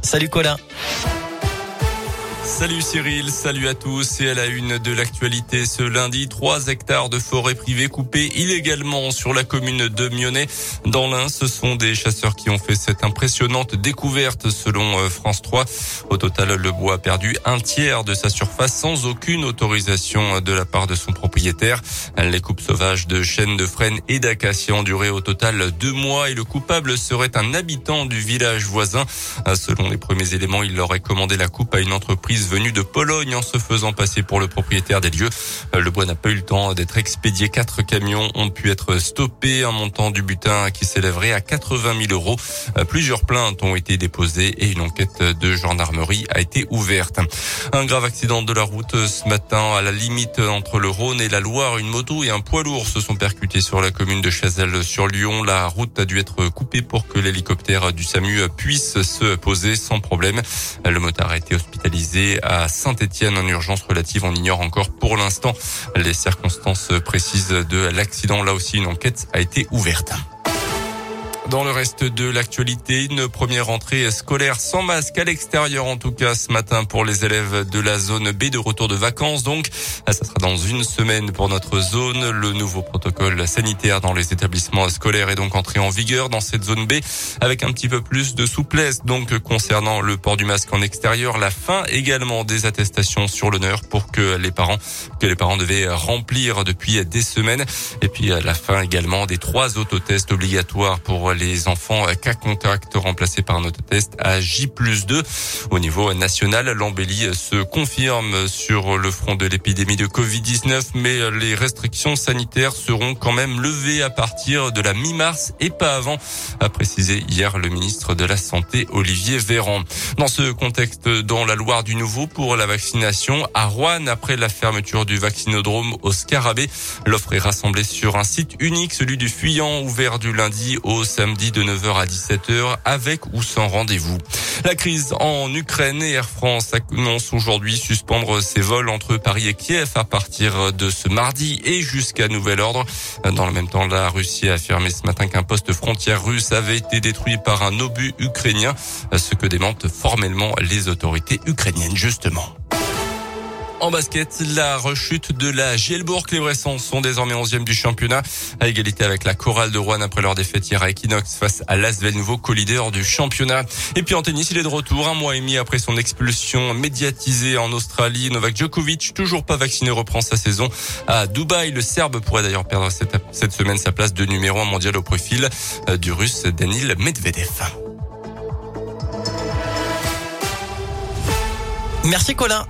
Salut Colin. Salut Cyril, salut à tous et à la une de l'actualité ce lundi, 3 hectares de forêt privée coupés illégalement sur la commune de Mionnet. Dans l'Ain, ce sont des chasseurs qui ont fait cette impressionnante découverte selon euh, France 3. Au total, le bois a perdu un tiers de sa surface sans aucune autorisation de la part de son propriétaire. Les coupes sauvages de chênes, de frênes et d'acacias ont duré au total deux mois et le coupable serait un habitant du village voisin. Selon les premiers éléments, il aurait commandé la coupe à une entreprise venu de Pologne en se faisant passer pour le propriétaire des lieux. Euh, le bois n'a pas eu le temps d'être expédié. Quatre camions ont pu être stoppés. Un montant du butin qui s'élèverait à 80 000 euros. Euh, plusieurs plaintes ont été déposées et une enquête de gendarmerie a été ouverte. Un grave accident de la route ce matin à la limite entre le Rhône et la Loire. Une moto et un poids lourd se sont percutés sur la commune de Chazelles sur Lyon. La route a dû être coupée pour que l'hélicoptère du SAMU puisse se poser sans problème. Le motard a été hospitalisé à Saint-Etienne en urgence relative. On ignore encore pour l'instant les circonstances précises de l'accident. Là aussi, une enquête a été ouverte. Dans le reste de l'actualité, une première rentrée scolaire sans masque à l'extérieur en tout cas ce matin pour les élèves de la zone B de retour de vacances. Donc, ça sera dans une semaine pour notre zone. Le nouveau protocole sanitaire dans les établissements scolaires est donc entré en vigueur dans cette zone B avec un petit peu plus de souplesse. Donc, concernant le port du masque en extérieur, la fin également des attestations sur l'honneur pour que les parents, que les parents devaient remplir depuis des semaines. Et puis, la fin également des trois autotests obligatoires pour enfants cas contact remplacés par un autotest à J 2. Au niveau national, l'embellie se confirme sur le front de l'épidémie de Covid-19, mais les restrictions sanitaires seront quand même levées à partir de la mi-mars et pas avant, a précisé hier le ministre de la Santé Olivier Véran. Dans ce contexte, dans la Loire du Nouveau pour la vaccination à Rouen après la fermeture du vaccinodrome au Scarabée, l'offre est rassemblée sur un site unique, celui du Fuyant, ouvert du lundi au samedi de 9h à 17h avec ou sans rendez-vous. La crise en Ukraine et Air France annonce aujourd'hui suspendre ses vols entre Paris et Kiev à partir de ce mardi et jusqu'à nouvel ordre. Dans le même temps, la Russie a affirmé ce matin qu'un poste frontière russe avait été détruit par un obus ukrainien, ce que démentent formellement les autorités ukrainiennes justement. En basket, la rechute de la Gielbourg. Les Bressons sont désormais 11e du championnat, à égalité avec la Chorale de Rouen après leur défaite hier à Equinox face à l'Asvel, nouveau co-leader du championnat. Et puis en tennis, il est de retour un mois et demi après son expulsion médiatisée en Australie. Novak Djokovic, toujours pas vacciné, reprend sa saison à Dubaï. Le Serbe pourrait d'ailleurs perdre cette, cette semaine sa place de numéro un mondial au profil euh, du Russe Danil Medvedev. Merci Colin.